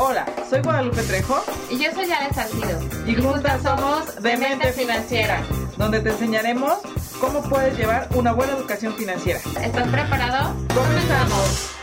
Hola, soy Guadalupe Trejo. Y yo soy Ale Salcido. Y, juntas somos Demente Financiera, donde te enseñaremos cómo puedes llevar una buena educación financiera. ¿Estás preparado? ¡Comenzamos!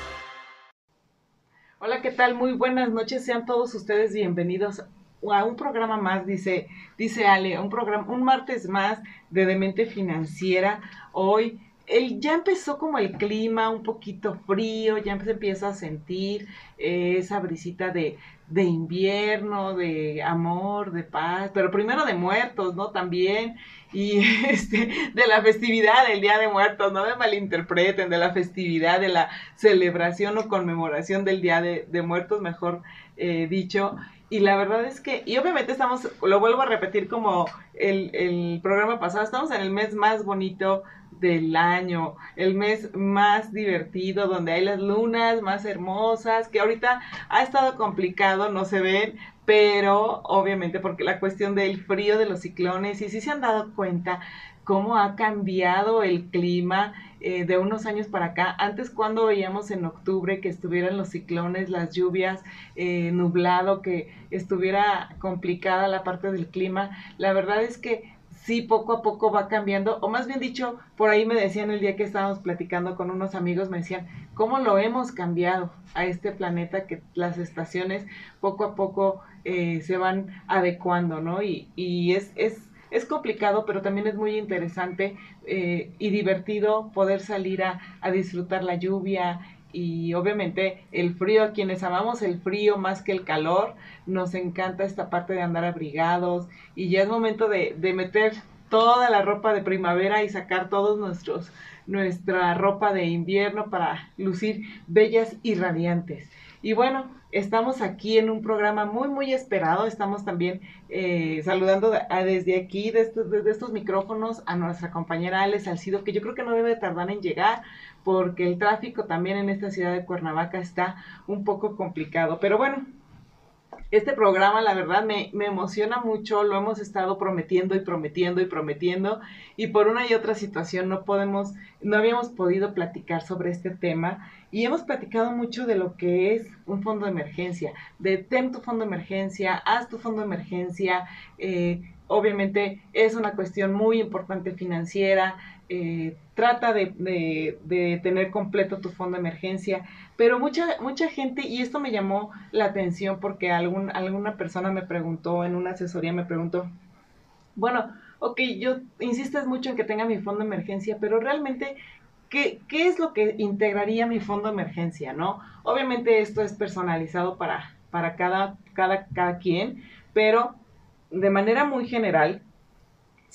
Hola, ¿qué tal? Muy buenas noches. Sean todos ustedes bienvenidos a un programa más, dice, dice Ale, un programa, un martes más de Demente Financiera. Hoy el, ya empezó como el clima un poquito frío, ya se empieza a sentir eh, esa brisita de, de invierno, de amor, de paz, pero primero de muertos, ¿no? También, y este, de la festividad del Día de Muertos, no me malinterpreten, de la festividad, de la celebración o conmemoración del Día de, de Muertos, mejor eh, dicho. Y la verdad es que, y obviamente estamos, lo vuelvo a repetir como el, el programa pasado, estamos en el mes más bonito del año, el mes más divertido, donde hay las lunas más hermosas, que ahorita ha estado complicado, no se ven, pero obviamente porque la cuestión del frío de los ciclones, y si se han dado cuenta cómo ha cambiado el clima eh, de unos años para acá. Antes cuando veíamos en octubre que estuvieran los ciclones, las lluvias, eh, nublado, que estuviera complicada la parte del clima, la verdad es que sí poco a poco va cambiando, o más bien dicho, por ahí me decían el día que estábamos platicando con unos amigos, me decían, ¿cómo lo hemos cambiado a este planeta que las estaciones poco a poco eh, se van adecuando, ¿no? Y, y es, es, es complicado, pero también es muy interesante eh, y divertido poder salir a, a disfrutar la lluvia, y obviamente el frío, a quienes amamos el frío más que el calor, nos encanta esta parte de andar abrigados y ya es momento de, de meter toda la ropa de primavera y sacar todos nuestros nuestra ropa de invierno para lucir bellas y radiantes. Y bueno, estamos aquí en un programa muy, muy esperado. Estamos también eh, saludando desde aquí, desde, estos micrófonos, a nuestra compañera Ale Salcido, que yo creo que no debe tardar en llegar, porque el tráfico también en esta ciudad de Cuernavaca está un poco complicado. Pero bueno, este programa, la verdad, me, me, emociona mucho, lo hemos estado prometiendo y prometiendo y prometiendo, y por una y otra situación no podemos, no habíamos podido platicar sobre este tema, y hemos platicado mucho de lo que es un fondo de emergencia, de ten tu fondo de emergencia, haz tu fondo de emergencia, eh, obviamente es una cuestión muy importante financiera, eh, trata de, de, de, tener completo tu fondo de emergencia, pero mucha, mucha gente, y esto me llamó la atención porque alguna persona me preguntó, en una asesoría me preguntó, bueno, ok, yo insistes mucho en que tenga mi fondo de emergencia, pero realmente, ¿qué, qué es lo que integraría mi fondo de emergencia, no? Obviamente esto es personalizado para, para cada, cada, cada quien, pero de manera muy general,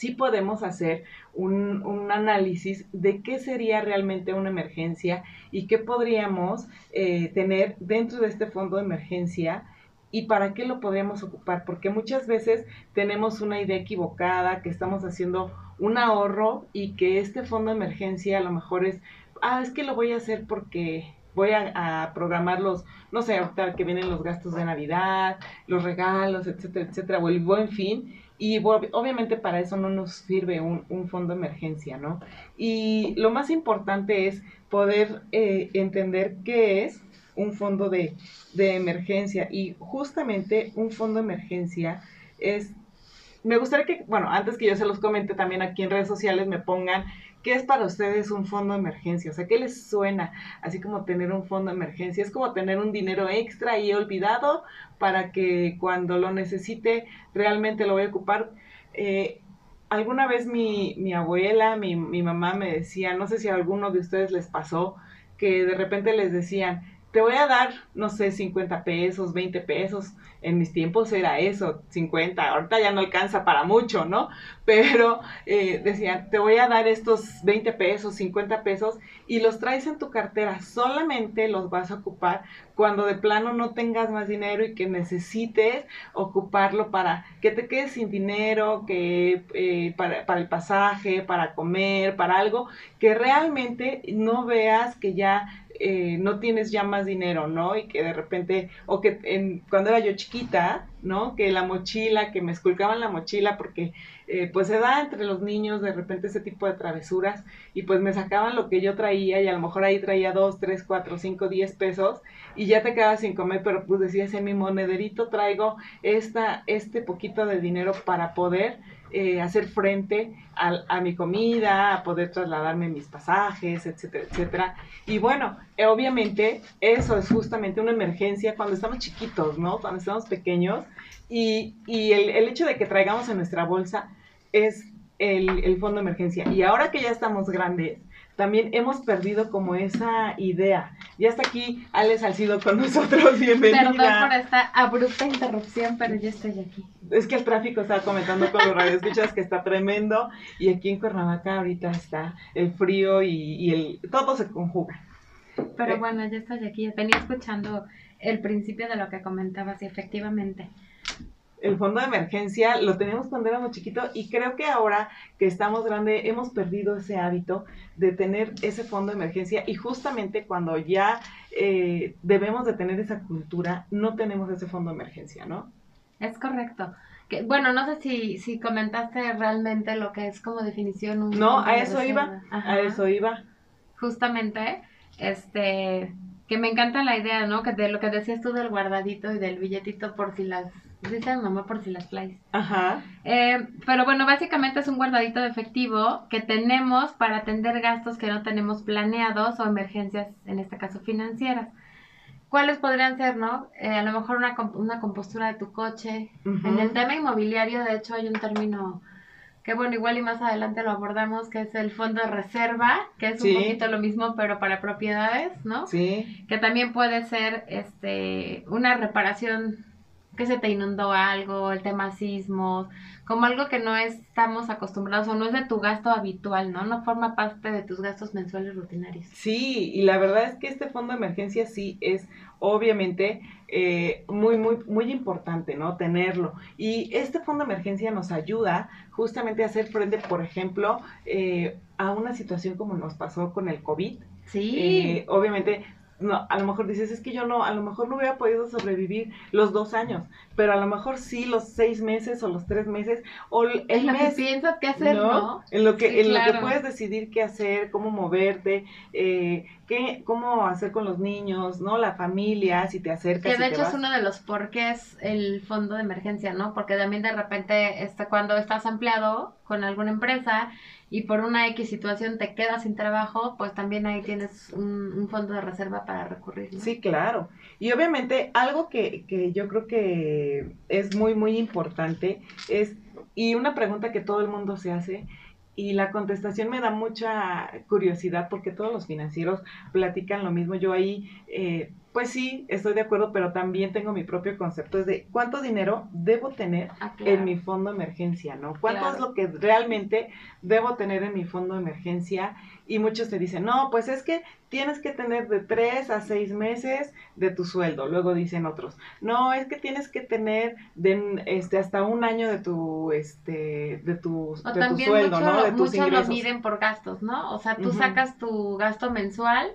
sí podemos hacer un, un, análisis de qué sería realmente una emergencia y qué podríamos eh, tener dentro de este fondo de emergencia y para qué lo podríamos ocupar, porque muchas veces tenemos una idea equivocada, que estamos haciendo un ahorro y que este fondo de emergencia a lo mejor es, ah, es que lo voy a hacer porque voy a, programar los, no sé, ahorita que vienen los gastos de Navidad, los regalos, etcétera, etcétera, o el buen fin, y obviamente para eso no nos sirve un, un, fondo de emergencia, ¿no? Y lo más importante es poder eh, entender qué es un fondo de, de, emergencia. Y justamente un fondo de emergencia es, me gustaría que, bueno, antes que yo se los comente también aquí en redes sociales, me pongan ¿Qué es para ustedes un fondo de emergencia? O sea, ¿qué les suena? Así como tener un fondo de emergencia. Es como tener un dinero extra y olvidado para que cuando lo necesite realmente lo voy a ocupar. Eh, alguna vez mi, mi abuela, mi, mi mamá me decía, no sé si a alguno de ustedes les pasó, que de repente les decían, te voy a dar, no sé, 50 pesos, 20 pesos. En mis tiempos era eso, 50. Ahorita ya no alcanza para mucho, ¿no? Pero eh, decían, te voy a dar estos 20 pesos, 50 pesos y los traes en tu cartera. Solamente los vas a ocupar cuando de plano no tengas más dinero y que necesites ocuparlo para que te quedes sin dinero, que eh, para, para el pasaje, para comer, para algo que realmente no veas que ya eh, no tienes ya más dinero, ¿no? Y que de repente, o que en, cuando era yo chiquita, ¿no? Que la mochila, que me esculcaban la mochila porque eh, pues se da entre los niños de repente ese tipo de travesuras y pues me sacaban lo que yo traía y a lo mejor ahí traía dos, tres, cuatro, cinco, diez pesos y ya te quedabas sin comer, pero pues decías en mi monederito traigo esta, este poquito de dinero para poder eh, hacer frente a, mi comida, a poder trasladarme mis pasajes, etcétera, etcétera. Y bueno, eh, obviamente eso es justamente una emergencia cuando estamos chiquitos, ¿no? Cuando estamos pequeños. Y, y el, el, hecho de que traigamos en nuestra bolsa es el, el fondo de emergencia. Y ahora que ya estamos grandes, también hemos perdido como esa idea. Ya está aquí Ale Salcido con nosotros, bienvenida. Perdón por esta abrupta interrupción, pero yo estoy aquí. Es que el tráfico está comentando con los radioescuchas que está tremendo y aquí en Cuernavaca ahorita está el frío y, el todo se conjuga. Pero eh, bueno, ya estoy aquí. Venía escuchando el principio de lo que comentabas y efectivamente el fondo de emergencia lo teníamos cuando éramos chiquitos y creo que ahora que estamos grandes hemos perdido ese hábito de tener ese fondo de emergencia y justamente cuando ya eh, debemos de tener esa cultura no tenemos ese fondo de emergencia, ¿no? Es correcto. Que, bueno, no sé si, si comentaste realmente lo que es como definición un No, a eso iba, a eso iba. Justamente, este, que me encanta la idea, ¿no? Que de lo que decías tú del guardadito y del billetito por si las Dice mamá por si las flies. Ajá. Eh, pero bueno, básicamente es un guardadito de efectivo que tenemos para atender gastos que no tenemos planeados o emergencias, en este caso financieras. ¿Cuáles podrían ser, no? Eh, a lo mejor una, una compostura de tu coche. En el tema inmobiliario, de hecho, hay un término que, bueno, igual y más adelante lo abordamos, que es el fondo de reserva, que es un poquito lo mismo, pero para propiedades, ¿no? Sí. Que también puede ser este, una reparación que se te inundó algo, el tema sismos, como algo que no estamos acostumbrados o no es de tu gasto habitual, ¿no? No forma parte de tus gastos mensuales rutinarios. Sí, y la verdad es que este fondo de emergencia sí es obviamente eh, muy, muy, muy importante, ¿no? Tenerlo. Y este fondo de emergencia nos ayuda justamente a hacer frente, por ejemplo, eh, a una situación como nos pasó con el COVID. Sí. Eh, obviamente no, a lo mejor dices, es que yo no, a lo mejor no hubiera podido sobrevivir los dos años, pero a lo mejor sí los seis meses o los tres meses o el en lo que piensas qué hacer, ¿no? En lo que, en lo que puedes decidir qué hacer, cómo moverte, eh, qué, cómo hacer con los niños, ¿no? La familia, si te acercas. Que de hecho es uno de los porqués el fondo de emergencia, ¿no? Porque también de repente, este, cuando estás empleado con alguna empresa y por una X situación te quedas sin trabajo, pues también ahí tienes un, fondo de reserva para recurrir. Sí, claro. Y obviamente algo que, que yo creo que es muy, muy importante es, y una pregunta que todo el mundo se hace, y la contestación me da mucha curiosidad porque todos los financieros platican lo mismo. Yo ahí eh, pues sí, estoy de acuerdo, pero también tengo mi propio concepto, es de cuánto dinero debo tener ah, en mi fondo de emergencia, ¿no? ¿Cuánto es lo que realmente debo tener en mi fondo de emergencia? Y muchos te dicen, no, pues es que tienes que tener de tres a seis meses de tu sueldo. Luego dicen otros, no, es que tienes que tener de, este, hasta un año de tu, este, de tu, de tu sueldo, ¿no? De tus muchos lo miden por gastos, ¿no? O sea, tú sacas tu gasto mensual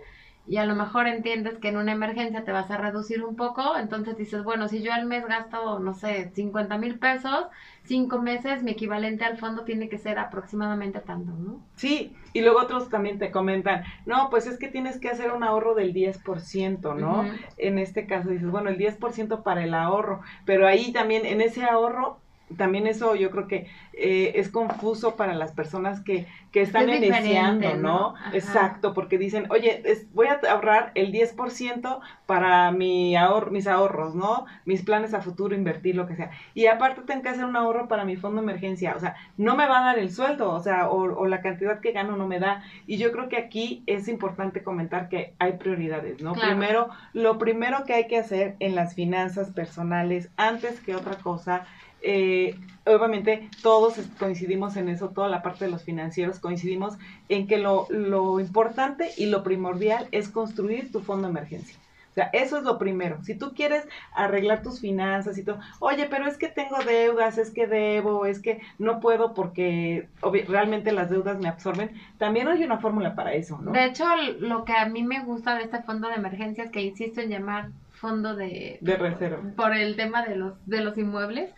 y a lo mejor entiendes que en una emergencia te vas a reducir un poco, entonces dices, bueno, si yo al mes gasto, no sé, 50 mil pesos, cinco meses, mi equivalente al fondo tiene que ser aproximadamente tanto, ¿no? Sí, y luego otros también te comentan, no, pues es que tienes que hacer un ahorro del 10%, ¿no? En este caso dices, bueno, el 10% para el ahorro, pero ahí también en ese ahorro también eso yo creo que eh, es confuso para las personas que, que están iniciando, ¿no? Exacto, porque dicen, oye, voy a ahorrar el 10% para mi ahor mis ahorros, ¿no? Mis planes a futuro, invertir, lo que sea. Y aparte tengo que hacer un ahorro para mi fondo de emergencia. O sea, no me va a dar el sueldo, o sea, o, la cantidad que gano no me da. Y yo creo que aquí es importante comentar que hay prioridades, ¿no? Primero, lo primero que hay que hacer en las finanzas personales, antes que otra cosa, eh, obviamente todos coincidimos en eso, toda la parte de los financieros coincidimos en que lo, lo importante y lo primordial es construir tu fondo de emergencia. O sea, eso es lo primero. Si tú quieres arreglar tus finanzas y todo, oye, pero es que tengo deudas, es que debo, es que no puedo porque realmente las deudas me absorben, también hay una fórmula para eso, ¿no? De hecho, lo que a mí me gusta de este fondo de emergencias, que insisto en llamar fondo de... De reserva. Por el tema de los, de los inmuebles,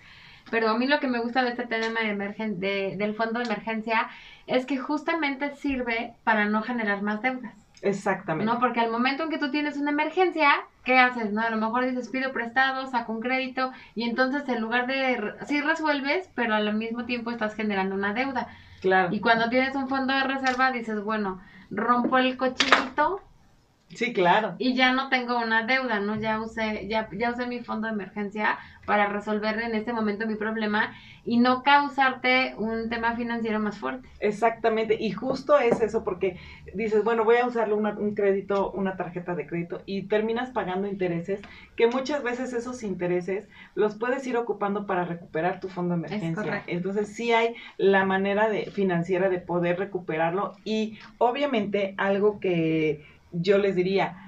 pero a mí lo que me gusta de este tema de emergen de, del fondo de emergencia es que justamente sirve para no generar más deudas. Exactamente. No, porque al momento en que tú tienes una emergencia, ¿qué haces? No, a lo mejor dices pido prestado, saco un crédito y entonces en lugar de sí resuelves, pero al mismo tiempo estás generando una deuda. Claro. Y cuando tienes un fondo de reserva dices, bueno, rompo el cochinito, Sí, claro. Y ya no tengo una deuda, ¿no? Ya usé, ya, ya usé mi fondo de emergencia para resolver en este momento mi problema y no causarte un tema financiero más fuerte. Exactamente, y justo es eso porque dices, bueno, voy a usarle un crédito, una tarjeta de crédito y terminas pagando intereses que muchas veces esos intereses los puedes ir ocupando para recuperar tu fondo de emergencia. Entonces sí hay la manera de financiera de poder recuperarlo y obviamente algo que yo les diría,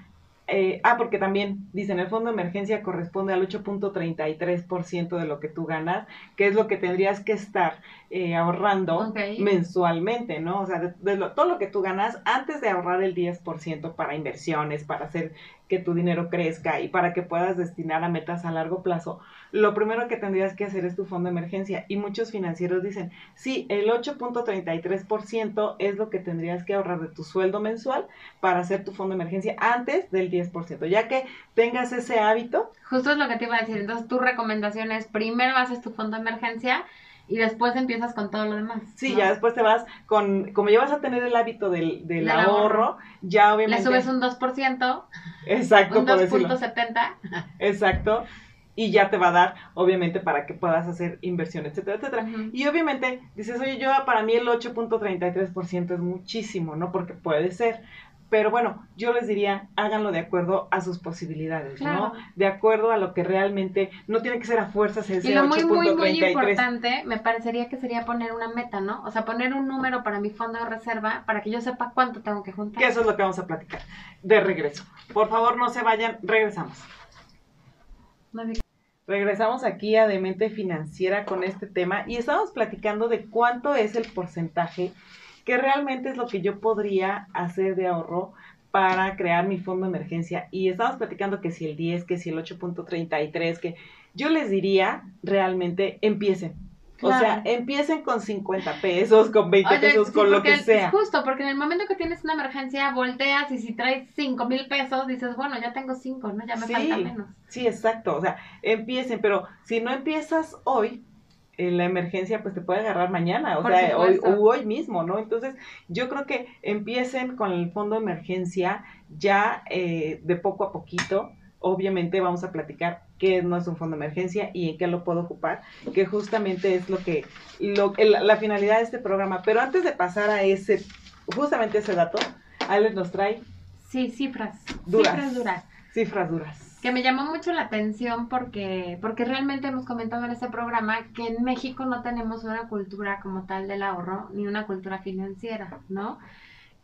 eh, ah, porque también dicen, el fondo de emergencia corresponde al 8.33% de lo que tú ganas, que es lo que tendrías que estar eh, ahorrando mensualmente, ¿no? O sea, de, todo lo que tú ganas antes de ahorrar el 10% para inversiones, para hacer que tu dinero crezca y para que puedas destinar a metas a largo plazo, lo primero que tendrías que hacer es tu fondo de emergencia. Y muchos financieros dicen, sí, el 8.33% es lo que tendrías que ahorrar de tu sueldo mensual para hacer tu fondo de emergencia antes del 10%, ya que tengas ese hábito. Justo es lo que te iba a decir. Entonces, tu recomendación es primero haces tu fondo de emergencia y después empiezas con todo lo demás. Sí, ya después te vas con, como ya vas a tener el hábito del, del, ahorro, ya obviamente... Le subes un 2%. Exacto, un 2.70. Exacto. Y ya te va a dar, obviamente, para que puedas hacer inversión, etcétera, etcétera. Y obviamente dices, oye, yo para mí el 8.33% es muchísimo, ¿no? Porque puede ser. Pero bueno, yo les diría, háganlo de acuerdo a sus posibilidades, ¿no? De acuerdo a lo que realmente, no tiene que ser a fuerzas ese Y lo muy, muy, muy importante, me parecería que sería poner una meta, ¿no? O sea, poner un número para mi fondo de reserva para que yo sepa cuánto tengo que juntar. Que eso es lo que vamos a platicar de regreso. Por favor, no se vayan, regresamos. Regresamos aquí a Demente Financiera con este tema y estamos platicando de cuánto es el porcentaje que realmente es lo que yo podría hacer de ahorro para crear mi fondo de emergencia. Y estamos platicando que si el 10, que si el 8.33, que yo les diría realmente empiecen. O sea, empiecen con 50 pesos, con 20 pesos, con lo que sea. Justo, porque en el momento que tienes una emergencia, volteas y si traes 5 mil pesos, dices, bueno, ya tengo 5, ¿no? Ya me falta menos. Sí, exacto. O sea, empiecen, pero si no empiezas hoy, la emergencia pues te puede agarrar mañana, o sea, hoy, hoy mismo, ¿no? Entonces, yo creo que empiecen con el fondo de emergencia ya eh, de poco a poquito. Obviamente vamos a platicar qué no es un fondo de emergencia y en qué lo puedo ocupar, que justamente es lo que, lo, la finalidad de este programa. Pero antes de pasar a ese, justamente ese dato, Alex nos trae... Sí, cifras. Duras. Cifras duras. Cifras duras que me llamó mucho la atención porque, porque realmente hemos comentado en este programa que en México no tenemos una cultura como tal del ahorro ni una cultura financiera, ¿no?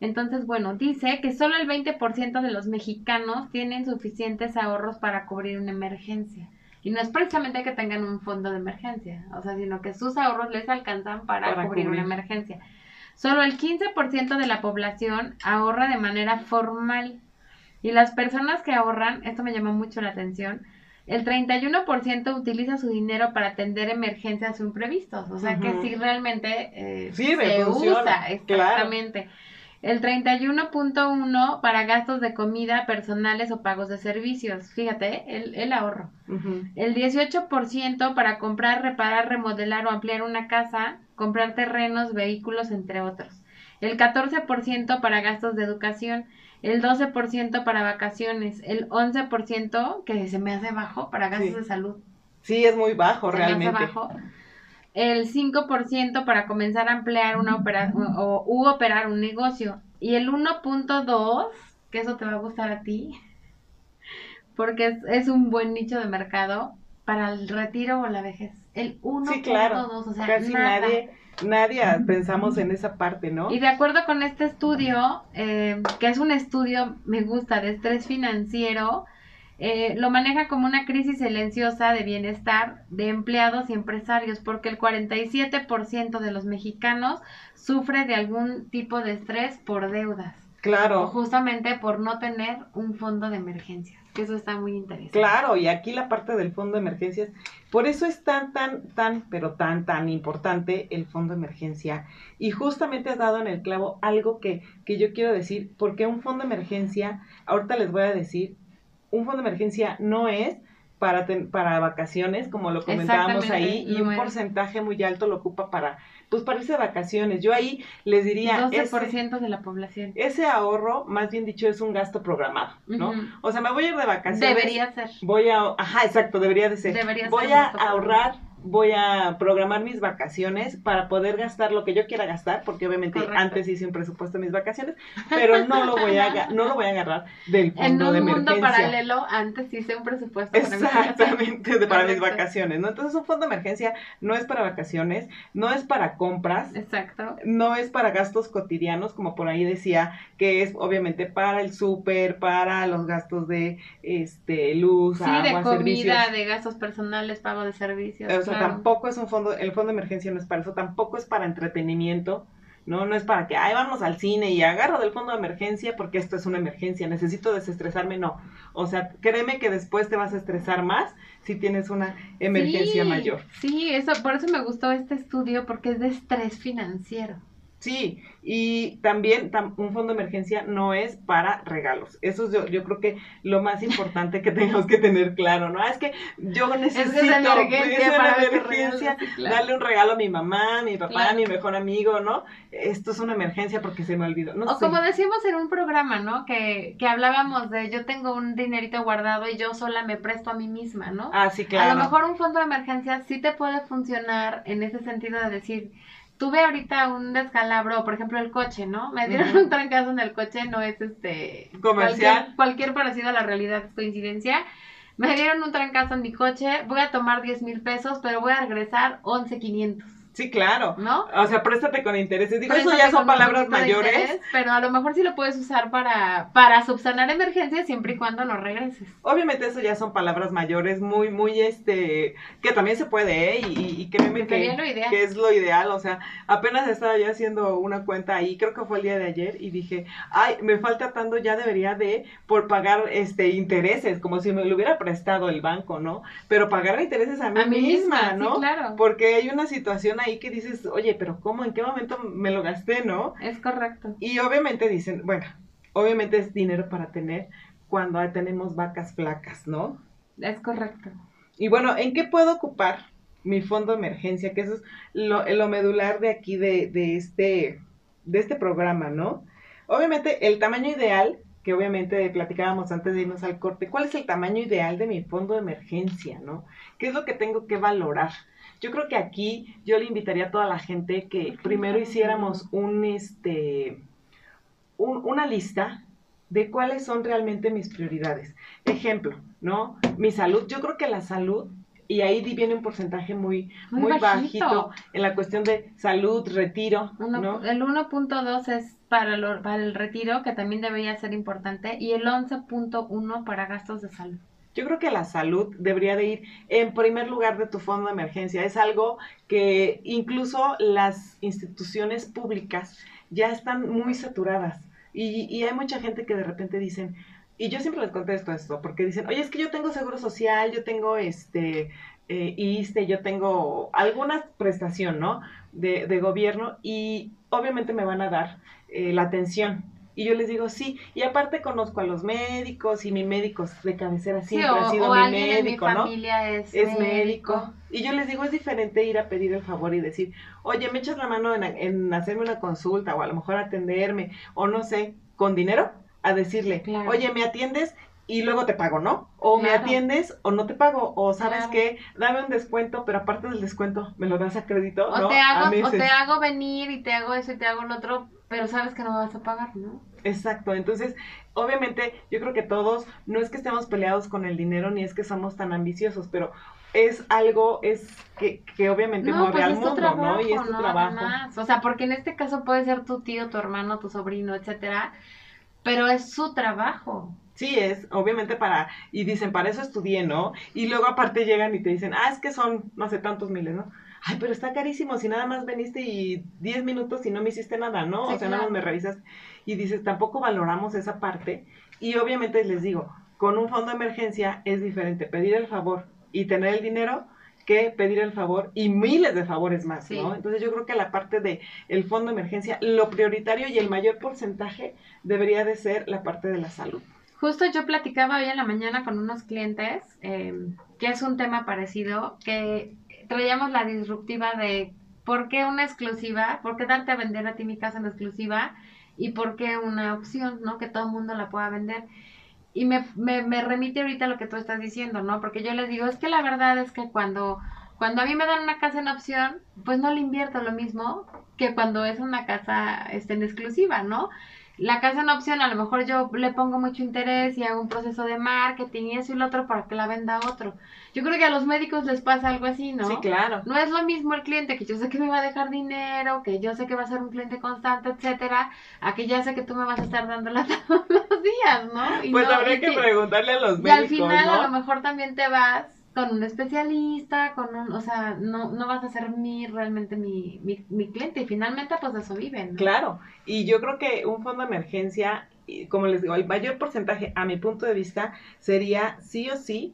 Entonces, bueno, dice que solo el 20% de los mexicanos tienen suficientes ahorros para cubrir una emergencia. Y no es precisamente que tengan un fondo de emergencia, o sea, sino que sus ahorros les alcanzan para, cubrir, una emergencia. Solo el 15% de la población ahorra de manera formal y las personas que ahorran, esto me llamó mucho la atención, el 31% utiliza su dinero para atender emergencias imprevistos. O sea que sí realmente eh, se usa, exactamente. El 31.1 para gastos de comida personales o pagos de servicios. Fíjate, el, el ahorro. El 18% para comprar, reparar, remodelar o ampliar una casa, comprar terrenos, vehículos, entre otros. El 14% para gastos de educación el 12% para vacaciones, el 11% que se me hace bajo para gastos de salud. Sí, es muy bajo realmente. Me hace bajo. El 5% para comenzar a emplear una operación o u operar un negocio y el 1.2, que eso te va a gustar a ti, porque es, es, un buen nicho de mercado para el retiro o la vejez. El 1.2, sí, claro. o sea, casi nadie nadie pensamos en esa parte, ¿no? Y de acuerdo con este estudio, eh, que es un estudio, me gusta, de estrés financiero, eh, lo maneja como una crisis silenciosa de bienestar de empleados y empresarios, porque el 47% de los mexicanos sufre de algún tipo de estrés por deudas. Claro. justamente por no tener un fondo de emergencias, que eso está muy interesante. Claro, y aquí la parte del fondo de emergencias, por eso es tan, tan, tan, pero tan, tan importante el fondo de emergencia. Y justamente has dado en el clavo algo que, que yo quiero decir, porque un fondo de emergencia, ahorita les voy a decir, un fondo de emergencia no es para, para vacaciones, como lo comentábamos ahí, y un porcentaje muy alto lo ocupa para pues para irse de vacaciones. Yo ahí les diría... 12% de la población. Ese ahorro, más bien dicho, es un gasto programado, ¿no? O sea, me voy a ir de vacaciones. Debería ser. Voy a... Ajá, exacto, debería de ser. Debería voy a ahorrar voy a programar mis vacaciones para poder gastar lo que yo quiera gastar, porque obviamente antes hice un presupuesto de mis vacaciones, pero no lo voy a no lo voy a agarrar del fondo de emergencia. En un mundo paralelo antes hice un presupuesto Exactamente, de, para mis vacaciones, ¿no? Entonces un fondo de emergencia no es para vacaciones, no es para compras. Exacto. No es para gastos cotidianos, como por ahí decía, que es obviamente para el súper, para los gastos de este luz, sí, de comida, de gastos personales, pago de servicios tampoco es un fondo, el fondo de emergencia no es para eso, tampoco es para entretenimiento, ¿no? No es para que, ay, vamos al cine y agarro del fondo de emergencia porque esto es una emergencia, necesito desestresarme, no. O sea, créeme que después te vas a estresar más si tienes una emergencia mayor. Sí, eso, por eso me gustó este estudio porque es de estrés financiero. Sí, y también un fondo de emergencia no es para regalos. Eso es yo, yo creo que lo más importante que tenemos que tener claro, ¿no? Es que yo necesito es emergencia, darle un regalo a mi mamá, a mi papá, a mi mejor amigo, ¿no? Esto es una emergencia porque se me olvidó. No o como decimos en un programa, ¿no? Que, que hablábamos de yo tengo un dinerito guardado y yo sola me presto a mí misma, ¿no? Ah, sí, claro. A lo mejor un fondo de emergencia sí te puede funcionar en ese sentido de decir tuve ahorita un descalabro, por ejemplo, el coche, ¿no? Me dieron un trancazo en el coche, no es este... Comercial. Cualquier, cualquier parecido a la realidad es coincidencia. Me dieron un trancazo en mi coche, voy a tomar 10 mil pesos, pero voy a regresar 11,500. Sí, claro. ¿No? O sea, préstate con intereses. Digo, eso ya son palabras mayores. pero a lo mejor sí lo puedes usar para, para subsanar emergencias siempre y cuando no regreses. Obviamente eso ya son palabras mayores, muy, muy, este, que también se puede, ¿eh? Y, y créeme que, que, es lo ideal. O sea, apenas estaba yo haciendo una cuenta ahí, creo que fue el día de ayer, y dije, ay, me falta tanto, ya debería de, por pagar, este, intereses, como si me lo hubiera prestado el banco, ¿no? Pero pagar intereses a mí, misma, ¿no? claro. Porque hay una situación ahí que dices, oye, pero ¿cómo? ¿En qué momento me lo gasté, no? Es correcto. Y obviamente dicen, bueno, obviamente es dinero para tener cuando tenemos vacas flacas, ¿no? Es correcto. Y bueno, ¿en qué puedo ocupar mi fondo de emergencia? Que eso es lo, lo medular de aquí, de, de, este, de este programa, ¿no? Obviamente el tamaño ideal, que obviamente platicábamos antes de irnos al corte, ¿cuál es el tamaño ideal de mi fondo de emergencia, ¿no? ¿Qué es lo que tengo que valorar? Yo creo que aquí yo le invitaría a toda la gente que primero hiciéramos un, este, una lista de cuáles son realmente mis prioridades. Ejemplo, ¿no? Mi salud. Yo creo que la salud, y ahí viene un porcentaje muy, muy, bajito en la cuestión de salud, retiro. ¿no? El 1.2 es para, para el retiro, que también debería ser importante, y el 11.1 para gastos de salud. Yo creo que la salud debería de ir en primer lugar de tu fondo de emergencia. Es algo que incluso las instituciones públicas ya están muy saturadas. Y, hay mucha gente que de repente dicen, y yo siempre les contesto esto, porque dicen, oye, es que yo tengo seguro social, yo tengo este eh, ISTE, yo tengo alguna prestación, ¿no? De, de, gobierno y obviamente me van a dar eh, la atención y yo les digo, sí, y aparte conozco a los médicos y mi médico de cabecera siempre ha sido mi médico, ¿no? es, médico. Y yo les digo, es diferente ir a pedir el favor y decir, oye, me echas la mano en, hacerme una consulta o a lo mejor atenderme o no sé, con dinero, a decirle, oye, me atiendes y luego te pago, ¿no? O me atiendes o no te pago, o sabes qué, dame un descuento, pero aparte del descuento, me lo das a crédito, o Te hago, o te hago venir y te hago eso y te hago lo otro, pero sabes que no me vas a pagar, ¿no? Exacto, entonces, obviamente, yo creo que todos, no es que estemos peleados con el dinero, ni es que somos tan ambiciosos, pero es algo, es que, que obviamente no, mueve pues al mundo, ¿no? Y es tu trabajo. O sea, porque en este caso puede ser tu tío, tu hermano, tu sobrino, etcétera, pero es su trabajo. Sí, es, obviamente para, y dicen, para eso estudié, ¿no? Y luego aparte llegan y te dicen, ah, es que son, no sé, tantos miles, ¿no? Ay, pero está carísimo, si nada más veniste y 10 minutos y no me hiciste nada, ¿no? o sea, nada más me revisas. Y dices, tampoco valoramos esa parte. Y obviamente les digo, con un fondo de emergencia es diferente pedir el favor y tener el dinero que pedir el favor y miles de favores más, ¿no? Entonces yo creo que la parte de el fondo de emergencia, lo prioritario y el mayor porcentaje debería de ser la parte de la salud. Justo yo platicaba hoy en la mañana con unos clientes, em, que es un tema parecido, que traíamos la disruptiva de por qué una exclusiva, por qué darte a vender a ti mi casa en exclusiva y por qué una opción, ¿no? Que todo el mundo la pueda vender. Y me, me, me remite ahorita a lo que tú estás diciendo, ¿no? Porque yo les digo, es que la verdad es que cuando, cuando a mí me dan una casa en opción, pues no le invierto lo mismo que cuando es una casa este, en exclusiva, ¿no? la casa en opción, a lo mejor yo le pongo mucho interés y hago un proceso de marketing y eso y lo otro para que la venda otro. Yo creo que a los médicos les pasa algo así, ¿no? Sí, claro. No es lo mismo el cliente que yo sé que me va a dejar dinero, que yo sé que va a ser un cliente constante, etcétera, a que ya sé que tú me vas a estar dándola todos los días, ¿no? pues habría que preguntarle a los médicos. Y al final a lo mejor también te vas con un especialista, con un, o sea, no, no vas a ser mi, realmente mi, mi, mi cliente y finalmente pues eso viven. Claro, y yo creo que un fondo de emergencia, como les digo, el mayor porcentaje a mi punto de vista sería sí o sí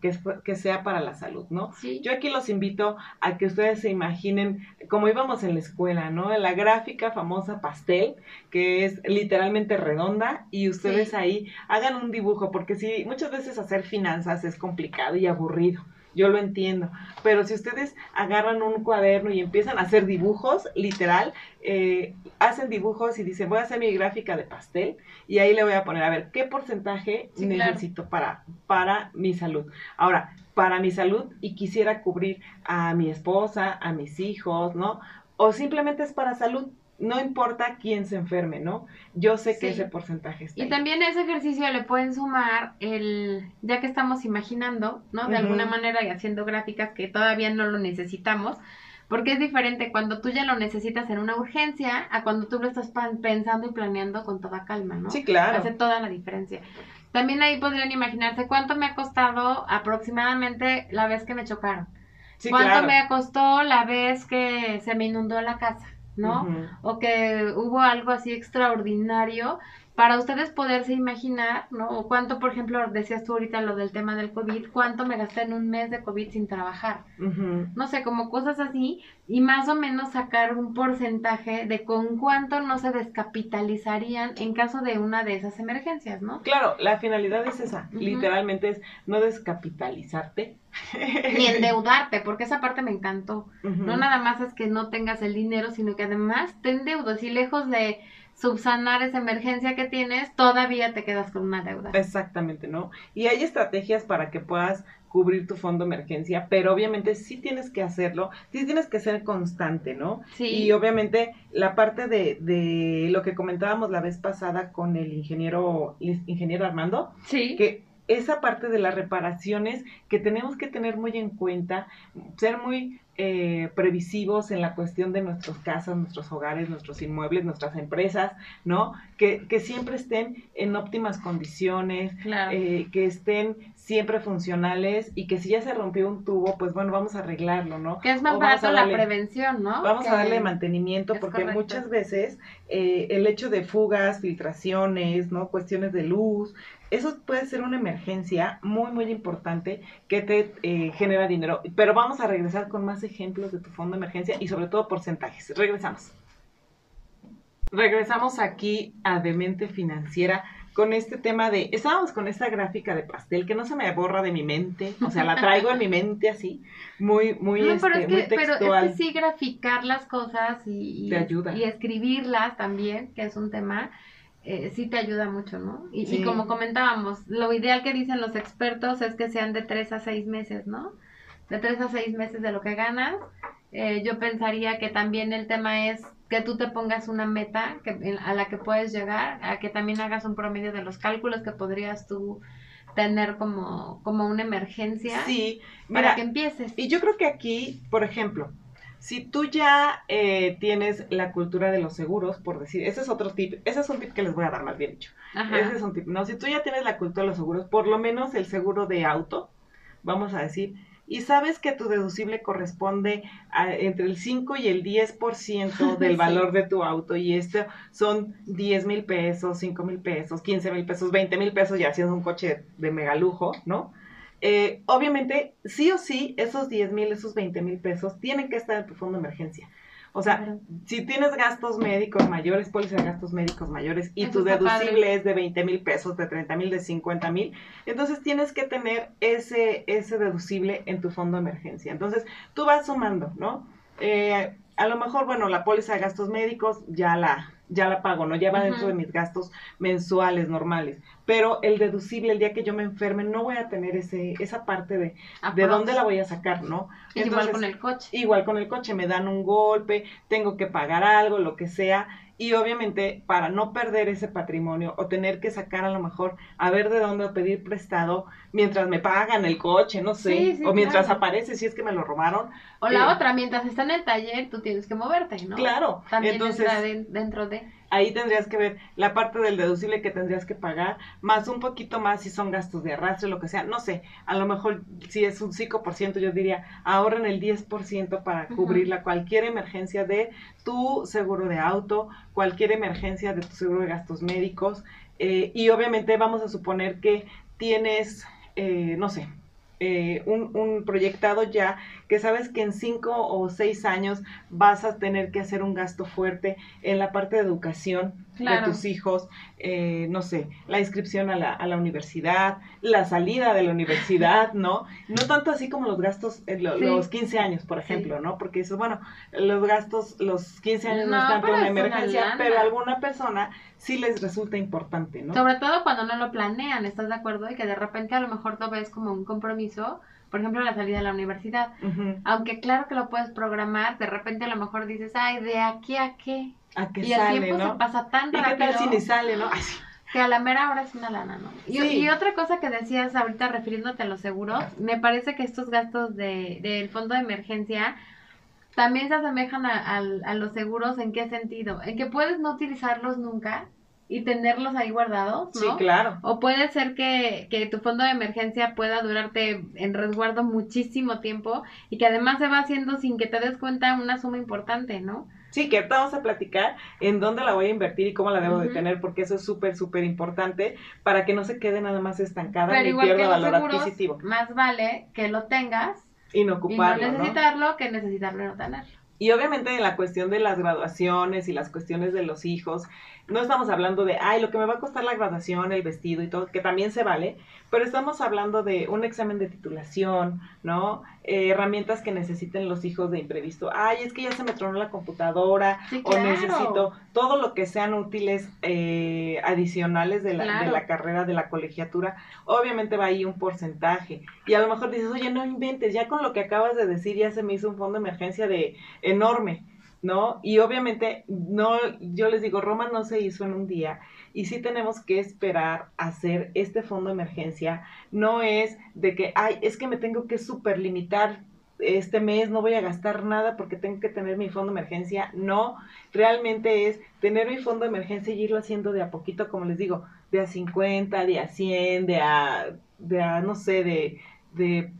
que, que sea para la salud, ¿no? Sí. Yo aquí los invito a que ustedes se imaginen como íbamos en la escuela, ¿no? La gráfica famosa pastel, que es literalmente redonda, y ustedes ahí hagan un dibujo, porque sí, muchas veces hacer finanzas es complicado y aburrido yo lo entiendo. Pero si ustedes agarran un cuaderno y empiezan a hacer dibujos, literal, eh, hacen dibujos y dicen, voy a hacer mi gráfica de pastel y ahí le voy a poner, a ver, ¿qué porcentaje necesito para, para mi salud? Ahora, para mi salud y quisiera cubrir a mi esposa, a mis hijos, ¿no? O simplemente es para salud, no importa quién se enferme, ¿no? Yo sé que ese porcentaje está. Y también ese ejercicio le pueden sumar el, ya que estamos imaginando, ¿no? De alguna manera y haciendo gráficas que todavía no lo necesitamos, porque es diferente cuando tú ya lo necesitas en una urgencia a cuando tú lo estás pensando y planeando con toda calma, ¿no? Sí, claro. Hace toda la diferencia. También ahí podrían imaginarse cuánto me ha costado aproximadamente la vez que me chocaron. Sí, ¿Cuánto me costó la vez que se me inundó la casa? ¿No? O que hubo algo así extraordinario para ustedes poderse imaginar, ¿no? O cuánto, por ejemplo, decías tú ahorita lo del tema del COVID, cuánto me gasté en un mes de COVID sin trabajar. No sé, como cosas así, y más o menos sacar un porcentaje de con cuánto no se descapitalizarían en caso de una de esas emergencias, ¿no? Claro, la finalidad es esa, literalmente es no descapitalizarte. Ni endeudarte, porque esa parte me encantó. No nada más es que no tengas el dinero, sino que además te endeudas y lejos de subsanar esa emergencia que tienes, todavía te quedas con una deuda. Exactamente, ¿no? Y hay estrategias para que puedas cubrir tu fondo de emergencia, pero obviamente sí tienes que hacerlo, sí tienes que ser constante, ¿no? Sí. Y obviamente la parte de, de lo que comentábamos la vez pasada con el ingeniero, ingeniero Armando, sí. que esa parte de las reparaciones que tenemos que tener muy en cuenta, ser muy eh, previsivos en la cuestión de nuestras casas, nuestros hogares, nuestros inmuebles, nuestras empresas, ¿no? Que, que siempre estén en óptimas condiciones, eh, que estén siempre funcionales y que si ya se rompió un tubo, pues bueno, vamos a arreglarlo, ¿no? Que es más barato la prevención, ¿no? Vamos a darle mantenimiento porque muchas veces eh, el hecho de fugas, filtraciones, ¿no? Cuestiones de luz, eso puede ser una emergencia muy, muy importante que te eh, genera dinero. Pero vamos a regresar con más ejemplos de tu fondo de emergencia y sobre todo porcentajes. Regresamos. Regresamos aquí a Demente Financiera con este tema de, estábamos con esta gráfica de pastel que no se me borra de mi mente, o sea, la traigo en mi mente así, muy, muy, no, pero este, es que, Pero es que sí graficar las cosas y, y escribirlas también, que es un tema, eh, sí te ayuda mucho, ¿no? Y, como comentábamos, lo ideal que dicen los expertos es que sean de tres a seis meses, ¿no? De tres a seis meses de lo que ganas. Eh, yo pensaría que también el tema es que tú te pongas una meta que, a la que puedes llegar, a que también hagas un promedio de los cálculos que podrías tú tener como, como una emergencia sí, para que empieces. Y yo creo que aquí, por ejemplo, si tú ya eh, tienes la cultura de los seguros, por decir, ese es otro tip, ese es un tip que les voy a dar más bien dicho. Ese es un tip. No, si tú ya tienes la cultura de los seguros, por lo menos el seguro de auto, vamos a decir, y sabes que tu deducible corresponde a, entre el 5 y el 10% del valor de tu auto y esto son 10 mil pesos, 5 mil pesos, 15 mil pesos, 20 mil pesos ya si es un coche de mega lujo, ¿no? Eh, obviamente, sí o sí, esos 10 mil, esos 20 mil pesos tienen que estar en tu fondo de emergencia. O sea, si tienes gastos médicos mayores, póliza de gastos médicos mayores y tu deducible es de 20 mil pesos, de 30 mil, de 50 mil, entonces tienes que tener ese, ese deducible en tu fondo de emergencia. Entonces, tú vas sumando, ¿no? Eh, a lo mejor, bueno, la póliza de gastos médicos ya la, ya la pago, ¿no? Ya va dentro de mis gastos mensuales normales. Pero el deducible, el día que yo me enferme, no voy a tener ese, esa parte de de dónde la voy a sacar, ¿no? igual con el coche. Igual con el coche, me dan un golpe, tengo que pagar algo, lo que sea. Y obviamente, para no perder ese patrimonio o tener que sacar a lo mejor a ver de dónde pedir prestado mientras me pagan el coche, no sé, o mientras aparece si es que me lo robaron. O la eh, otra, mientras está en el taller, tú tienes que moverte, ¿no? Claro. También Entonces, entra dentro de ahí tendrías que ver la parte del deducible que tendrías que pagar, más un poquito más si son gastos de arrastre, lo que sea, no sé, a lo mejor si es un 5%, yo diría, ahorren el 10% para cubrirla cualquier emergencia de tu seguro de auto, cualquier emergencia de tu seguro de gastos médicos, eh, y obviamente vamos a suponer que tienes, eh, no sé, eh, un, un, proyectado ya que sabes que en cinco o seis años vas a tener que hacer un gasto fuerte en la parte de educación de tus hijos, eh, no sé, la inscripción a la, a la, universidad, la salida de la universidad, ¿no? No tanto así como los gastos, eh, los 15 años, por ejemplo, ¿no? Porque eso, bueno, los gastos, los 15 años no, están por una emergencia, pero a alguna persona sí les resulta importante, ¿no? Sobre todo cuando no lo planean, ¿estás de acuerdo? Y que de repente a lo mejor lo ves como un compromiso por ejemplo, la salida de la universidad. Aunque claro que lo puedes programar, de repente a lo mejor dices, ay, ¿de aquí a qué? a que y el tiempo se pasa tan rápido. ¿Y qué tal si ni sale, no? Que a la mera hora es una lana, ¿no? Y, otra cosa que decías ahorita refiriéndote a los seguros, me parece que estos gastos de, del fondo de emergencia también se asemejan a, a, los seguros en qué sentido, en que puedes no utilizarlos nunca y tenerlos ahí guardados, ¿no? Sí, claro. O puede ser que, que tu fondo de emergencia pueda durarte en resguardo muchísimo tiempo y que además se va haciendo sin que te des cuenta una suma importante, ¿no? Sí, que ahorita vamos a platicar en dónde la voy a invertir y cómo la debo de tener, porque eso es súper, súper importante para que no se quede nada más estancada ni pierda valor adquisitivo. Más vale que lo tengas y no ocuparlo. Y no necesitarlo que necesitarlo y no tenerlo. Y obviamente en la cuestión de las graduaciones y las cuestiones de los hijos, no estamos hablando de, ay, lo que me va a costar la graduación, el vestido y todo, que también se vale, pero estamos hablando de un examen de titulación, ¿no? Eh, herramientas que necesiten los hijos de imprevisto. Ay, es que ya se me tronó la computadora o necesito todo lo que sean útiles eh, adicionales de la, de la carrera, de la colegiatura. Obviamente va ahí un porcentaje. Y a lo mejor dices, oye, no inventes, ya con lo que acabas de decir ya se me hizo un fondo de emergencia de enorme ¿no? Y obviamente, no, yo les digo, Roma no se hizo en un día y sí tenemos que esperar hacer este fondo de emergencia. No es de que, ay, es que me tengo que superlimitar este mes, no voy a gastar nada porque tengo que tener mi fondo de emergencia. No, realmente es tener mi fondo de emergencia y irlo haciendo de a poquito, como les digo, de a 50, de a 100, de a, de a no sé, de, de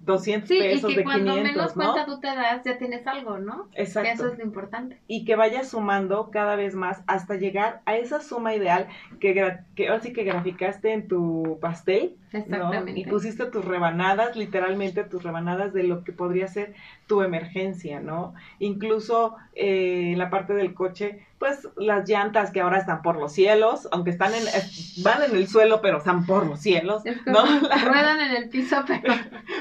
200 pesos, y que cuando menos cuenta tú te das, ya tienes algo, ¿no? Exacto. eso es lo importante. Y que vayas sumando cada vez más hasta llegar a esa suma ideal que, que ahora sí que graficaste en tu pastel, Exactamente. Y pusiste tus rebanadas, literalmente tus rebanadas de lo que podría ser tu emergencia, ¿no? Incluso eh, la parte del coche, pues las llantas que ahora están por los cielos, aunque están en, van en el suelo, pero están por los cielos, ¿no? Ruedan en el piso, pero...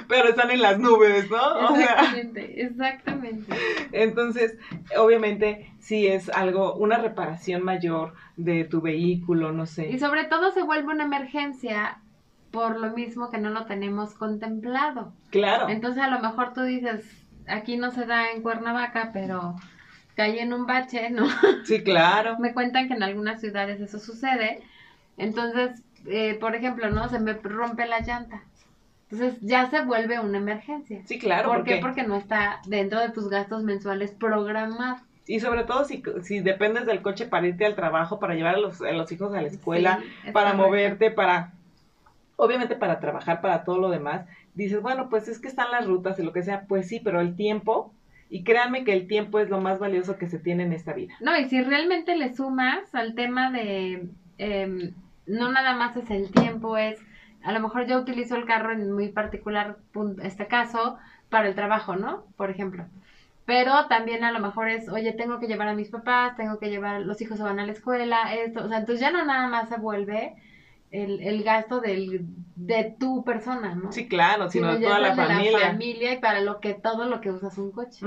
pero están en las nubes, ¿no? Exactamente, exactamente. Entonces, obviamente, sí es algo, una reparación mayor de tu vehículo, no sé. Y sobre todo se vuelve una emergencia por lo mismo que no lo tenemos contemplado. Claro. Entonces a lo mejor tú dices, aquí no se da en Cuernavaca, pero cae en un bache, ¿no? Sí, claro. me cuentan que en algunas ciudades eso sucede. Entonces, eh, por ejemplo, ¿no? Se me rompe la llanta. Entonces ya se vuelve una emergencia. Sí, claro. ¿Por qué? Porque no está dentro de tus gastos mensuales programados. Y sobre todo si, si dependes del coche para irte al trabajo, para llevar a los, a los hijos a la escuela, para moverte, para, obviamente para trabajar, para todo lo demás, dices, bueno, pues es que están las rutas y lo que sea, pues sí, pero el tiempo, y créanme que el tiempo es lo más valioso que se tiene en esta vida. No, y si realmente le sumas al tema de, em, no nada más es el tiempo, es, a lo mejor yo utilizo el carro en muy particular, este caso, para el trabajo, ¿no? Por ejemplo. Pero también a lo mejor es, oye, tengo que llevar a mis papás, tengo que llevar, los hijos se van a la escuela, esto, o sea, entonces ya no nada más se vuelve el, el gasto del, de tu persona, ¿no? Sí, claro, sino, de toda la familia. la familia y para lo que todo lo que usas un coche.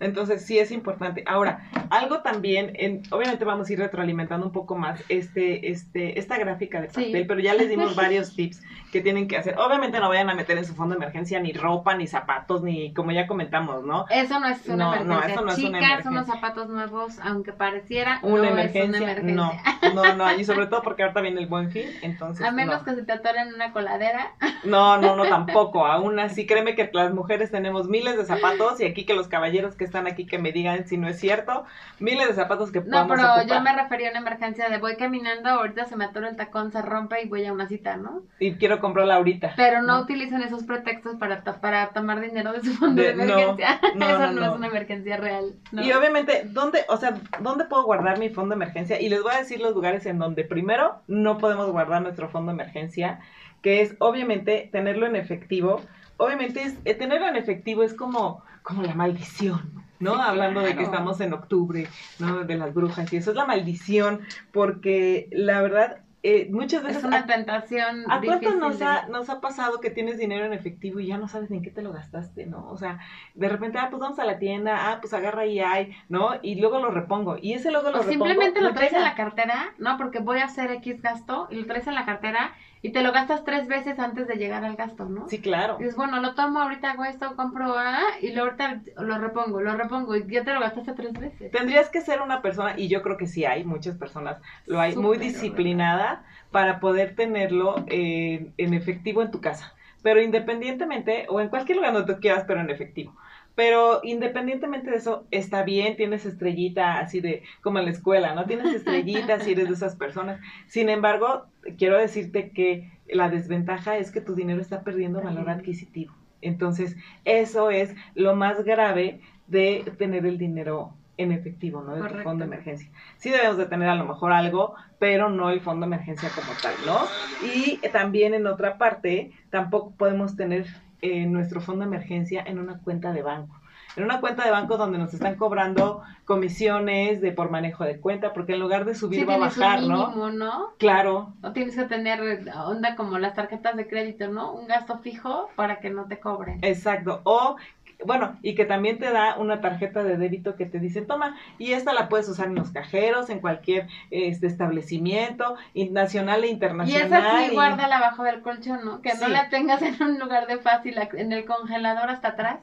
Entonces sí es importante. Ahora, algo también, en, obviamente vamos a ir retroalimentando un poco más este, este, esta gráfica de pastel, pero ya les dimos varios tips que tienen que hacer. Obviamente no vayan a meter en su fondo de emergencia ni ropa, ni zapatos, ni como ya comentamos, ¿no? Eso no es una emergencia. No, eso no es una emergencia. unos zapatos nuevos, aunque pareciera una, no emergencia, es una emergencia. No, no, no, y sobre todo porque ahorita viene el buen fin, entonces. A menos que se te atoren una coladera. No, no, no, tampoco. Aún así, créeme que las mujeres tenemos miles de zapatos y aquí que los caballeros que están aquí que me digan si no es cierto. Miles de zapatos que No, pero yo me refería a una emergencia de voy caminando, ahorita se me atora el tacón, se rompe y voy a una cita, ¿no? Y quiero comprarla ahorita. Pero no, utilicen esos pretextos para, para tomar dinero de su fondo de, emergencia. No, Eso no, es una emergencia real. Y obviamente, ¿dónde, o sea, dónde puedo guardar mi fondo de emergencia? Y les voy a decir los lugares en donde primero no podemos guardar nuestro fondo de emergencia, que es obviamente tenerlo en efectivo. Obviamente es, eh, tenerlo en efectivo es como, como la maldición, ¿no? Hablando de que estamos en octubre, ¿no? De las brujas y eso es la maldición, porque la verdad eh, muchas veces... Es una tentación. ¿A cuánto nos, ha, nos ha pasado que tienes dinero en efectivo y ya no sabes en qué te lo gastaste, ¿no? O sea, de repente, ah, pues vamos a la tienda, ah, pues agarra y hay, ¿no? Y luego lo repongo. Y ese luego lo o simplemente lo traes en la cartera, ¿no? Porque voy a hacer X gasto y lo traes en la cartera y te lo gastas tres veces antes de llegar al gasto, ¿no? Sí, claro. Y dices, bueno, lo tomo, ahorita hago esto, compro A y luego ahorita lo repongo, lo repongo y ya te lo gastaste tres veces. Tendrías que ser una persona, y yo creo que sí hay, muchas personas lo hay, muy disciplinada para poder tenerlo eh, en efectivo en tu casa. Pero independientemente, o en cualquier lugar donde tú quieras, pero en efectivo. Pero independientemente de eso, está bien, tienes estrellita así de, como en la escuela, ¿no? Tienes estrellitas si eres de esas personas. Sin embargo, quiero decirte que la desventaja es que tu dinero está perdiendo valor adquisitivo. Entonces, eso es lo más grave de tener el dinero en efectivo, ¿no? De tu fondo de emergencia. Sí debemos de tener a lo mejor algo, pero no el fondo de emergencia como tal, ¿no? Y también en otra parte, tampoco podemos tener eh, nuestro fondo de emergencia en una cuenta de banco. En una cuenta de banco donde nos están cobrando comisiones de por manejo de cuenta, porque en lugar de subir va a bajar, un ¿no? Claro. No tienes que tener onda como las tarjetas de crédito, ¿no? Un gasto fijo para que no te cobren. Exacto. O bueno, y que también te da una tarjeta de débito que te dice, toma, y esta la puedes usar en los cajeros, en cualquier este establecimiento, nacional e internacional. Y esa sí, guárdala abajo del colchón, ¿no? Que no la tengas en un lugar de fácil, en el congelador hasta atrás.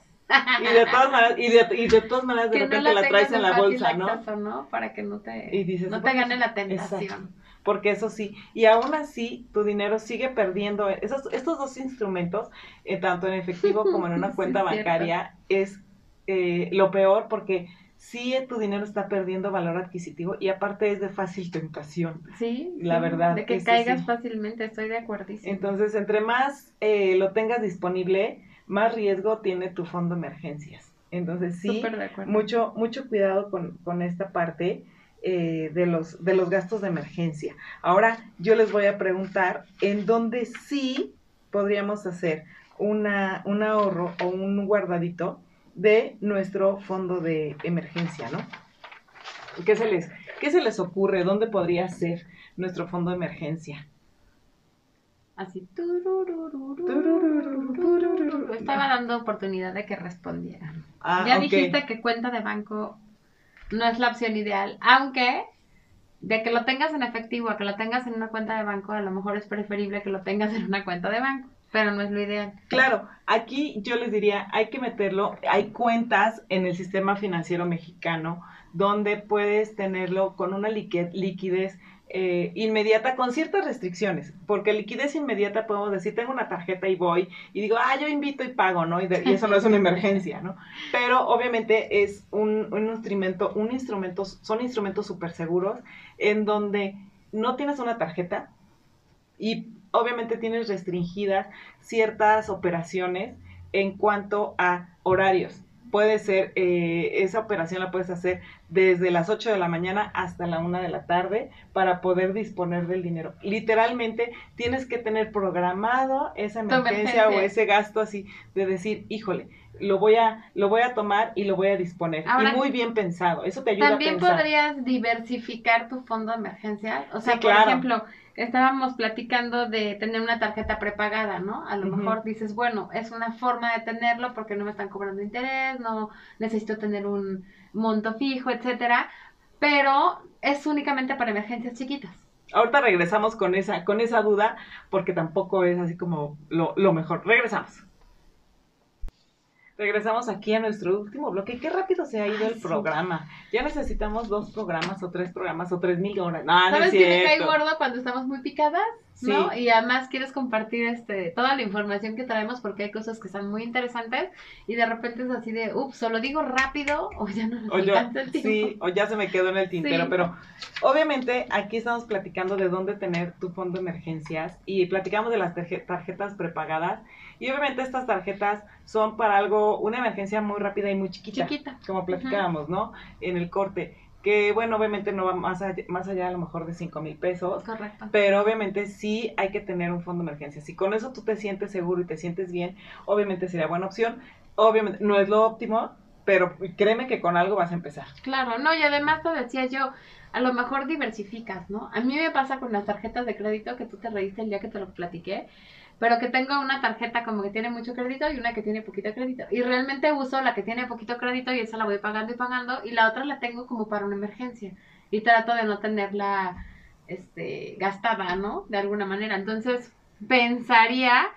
y de todas maneras, y de, y de todas maneras de repente la, traes en la bolsa, ¿no? ¿no? Para que no te, no te gane la tentación porque eso sí, y aún así tu dinero sigue perdiendo, esos, estos dos instrumentos, eh, tanto en efectivo como en una cuenta bancaria, es eh, lo peor porque sí tu dinero está perdiendo valor adquisitivo y aparte es de fácil tentación. Sí, la verdad. De que caigas fácilmente, estoy de acuerdo. Entonces, entre más eh, lo tengas disponible, más riesgo tiene tu fondo de emergencias. Entonces, sí, mucho, mucho cuidado con, con esta parte. Eh, de, los, de los gastos de emergencia. Ahora yo les voy a preguntar en dónde sí podríamos hacer una, un ahorro o un guardadito de nuestro fondo de emergencia, ¿no? ¿Qué se les, qué se les ocurre? ¿Dónde podría ser nuestro fondo de emergencia? Así. Estaba dando oportunidad de que respondieran. Ya dijiste que cuenta de banco no es la opción ideal, aunque de que lo tengas en efectivo a que lo tengas en una cuenta de banco, a lo mejor es preferible que lo tengas en una cuenta de banco, pero no es lo ideal. Claro, aquí yo les diría, hay que meterlo, hay cuentas en el sistema financiero mexicano donde puedes tenerlo con una liquidez eh, inmediata con ciertas restricciones, porque liquidez inmediata podemos decir, tengo una tarjeta y voy y digo, ah, yo invito y pago, ¿no? Y, eso no es una emergencia, ¿no? Pero obviamente es un, un instrumento, un instrumento, son instrumentos súper seguros en donde no tienes una tarjeta y obviamente tienes restringidas ciertas operaciones en cuanto a horarios. Puede ser, eh, esa operación la puedes hacer desde las 8 de la mañana hasta la 1 de la tarde para poder disponer del dinero. Literalmente tienes que tener programado esa emergencia, o ese gasto así de decir, híjole, lo voy a lo voy a tomar y lo voy a disponer y muy bien pensado eso te ayuda también podrías diversificar tu fondo de emergencia o sea por ejemplo estábamos platicando de tener una tarjeta prepagada, ¿no? A lo mejor dices, bueno, es una forma de tenerlo porque no me están cobrando interés, no necesito tener un monto fijo, etcétera, pero es únicamente para emergencias chiquitas. Ahorita regresamos con esa, con esa duda, porque tampoco es así como lo, lo mejor. Regresamos. Regresamos aquí a nuestro último bloque. Qué rápido se ha ido el programa. Ya necesitamos dos programas o tres programas o tres mil horas. No, ¿Sabes no que me cae gordo cuando estamos muy picadas? ¿No? Y además quieres compartir este toda la información que traemos porque hay cosas que están muy interesantes y de repente es así de, ups, o lo digo rápido o ya no o el tiempo. Sí, o ya se me quedó en el tintero, pero obviamente aquí estamos platicando de dónde tener tu fondo de emergencias y platicamos de las tarjetas prepagadas y obviamente estas tarjetas son para algo, una emergencia muy rápida y muy chiquita, chiquita. como platicábamos, ¿no? En el corte que bueno, obviamente no va más allá, más allá a lo mejor de 5 mil pesos. Correcto. Pero obviamente sí hay que tener un fondo de emergencia. Si con eso tú te sientes seguro y te sientes bien, obviamente sería buena opción. Obviamente no es lo óptimo, pero créeme que con algo vas a empezar. Claro, no, y además te decía yo, a lo mejor diversificas, ¿no? A mí me pasa con las tarjetas de crédito que tú te reíste el día que te lo platiqué pero que tengo una tarjeta como que tiene mucho crédito y una que tiene poquito crédito. Y realmente uso la que tiene poquito crédito y esa la voy pagando y pagando y la otra la tengo como para una emergencia. Y trato de no tenerla este, gastada, ¿no? De alguna manera. Entonces, pensaría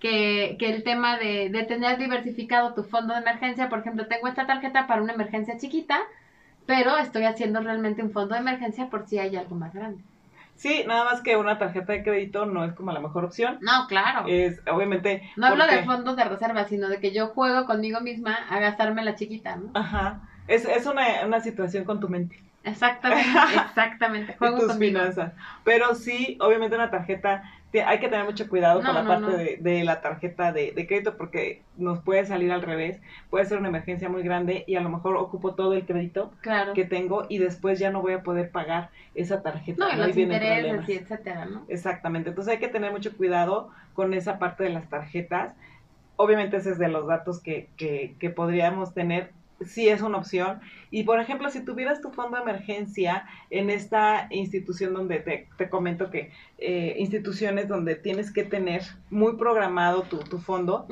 que, que el tema de, de tener diversificado tu fondo de emergencia, por ejemplo, tengo esta tarjeta para una emergencia chiquita, pero estoy haciendo realmente un fondo de emergencia por si hay algo más grande. Sí, nada más que una tarjeta de crédito no es como la mejor opción. No, claro. Es, obviamente. No hablo de fondos de reserva, sino de que yo juego conmigo misma a gastarme la chiquita, ¿no? Ajá. Es, es una, una situación con tu mente. Exactamente, exactamente. Juego tus finanzas. Pero sí, obviamente una tarjeta hay que tener mucho cuidado con la parte de, la tarjeta de, crédito porque nos puede salir al revés, puede ser una emergencia muy grande y a lo mejor ocupo todo el crédito que tengo y después ya no voy a poder pagar esa tarjeta. No, los intereses y etcétera, ¿no? Exactamente, entonces hay que tener mucho cuidado con esa parte de las tarjetas. Obviamente ese es de los datos que, que, que podríamos tener sí es una opción. Y por ejemplo, si tuvieras tu fondo de emergencia en esta institución donde te, te comento que eh, instituciones donde tienes que tener muy programado tu, tu fondo,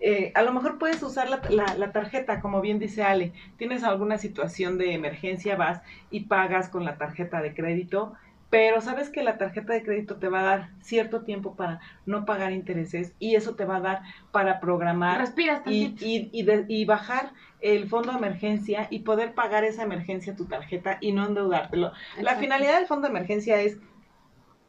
eh, a lo mejor puedes usar la, la, la, tarjeta, como bien dice Ale, tienes alguna situación de emergencia, vas y pagas con la tarjeta de crédito pero sabes que la tarjeta de crédito te va a dar cierto tiempo para no pagar intereses y eso te va a dar para programar y, y, y, y, bajar el fondo de emergencia y poder pagar esa emergencia a tu tarjeta y no endeudártelo. La finalidad del fondo de emergencia es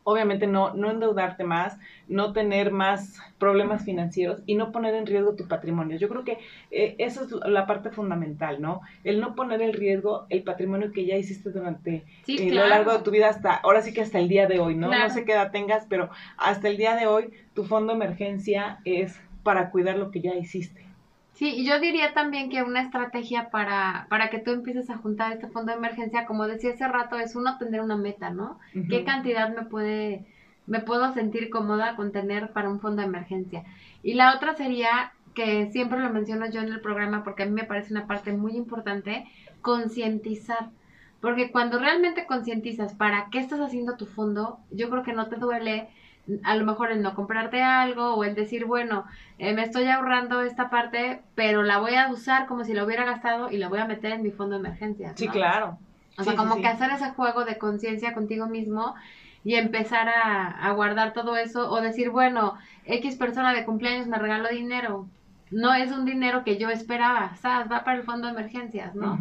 obviamente no, no endeudarte más, no tener más problemas financieros y no poner en riesgo tu patrimonio. Yo creo que eh, eso es la parte fundamental, ¿no? El no poner en riesgo el patrimonio que ya hiciste durante eh, lo largo de tu vida hasta, ahora sí que hasta el día de hoy, ¿no? No sé qué edad tengas, pero hasta el día de hoy tu fondo de emergencia es para cuidar lo que ya hiciste. Sí, y yo diría también que una estrategia para, para que tú empieces a juntar este fondo de emergencia, como decía hace rato, es uno tener una meta, ¿no? ¿Qué cantidad me puede, me puedo sentir cómoda con tener para un fondo de emergencia? Y la otra sería, que siempre lo menciono yo en el programa porque a mí me parece una parte muy importante, concientizar. Porque cuando realmente concientizas para qué estás haciendo tu fondo, yo creo que no te duele a lo mejor el no comprarte algo o el decir, bueno, eh, me estoy ahorrando esta parte, pero la voy a usar como si la hubiera gastado y la voy a meter en mi fondo de emergencia. Sí, claro. O sea, como que hacer ese juego de conciencia contigo mismo y empezar a, a, guardar todo eso o decir, bueno, X persona de cumpleaños me regaló dinero, no es un dinero que yo esperaba, ¿sabes? Va para el fondo de emergencias, ¿no?